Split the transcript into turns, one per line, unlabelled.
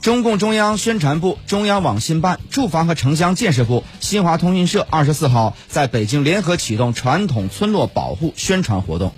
中共中央宣传部中央网信办住房和城乡建设部新华通讯社二十四号在北京联合启动传统村落保护宣传活动。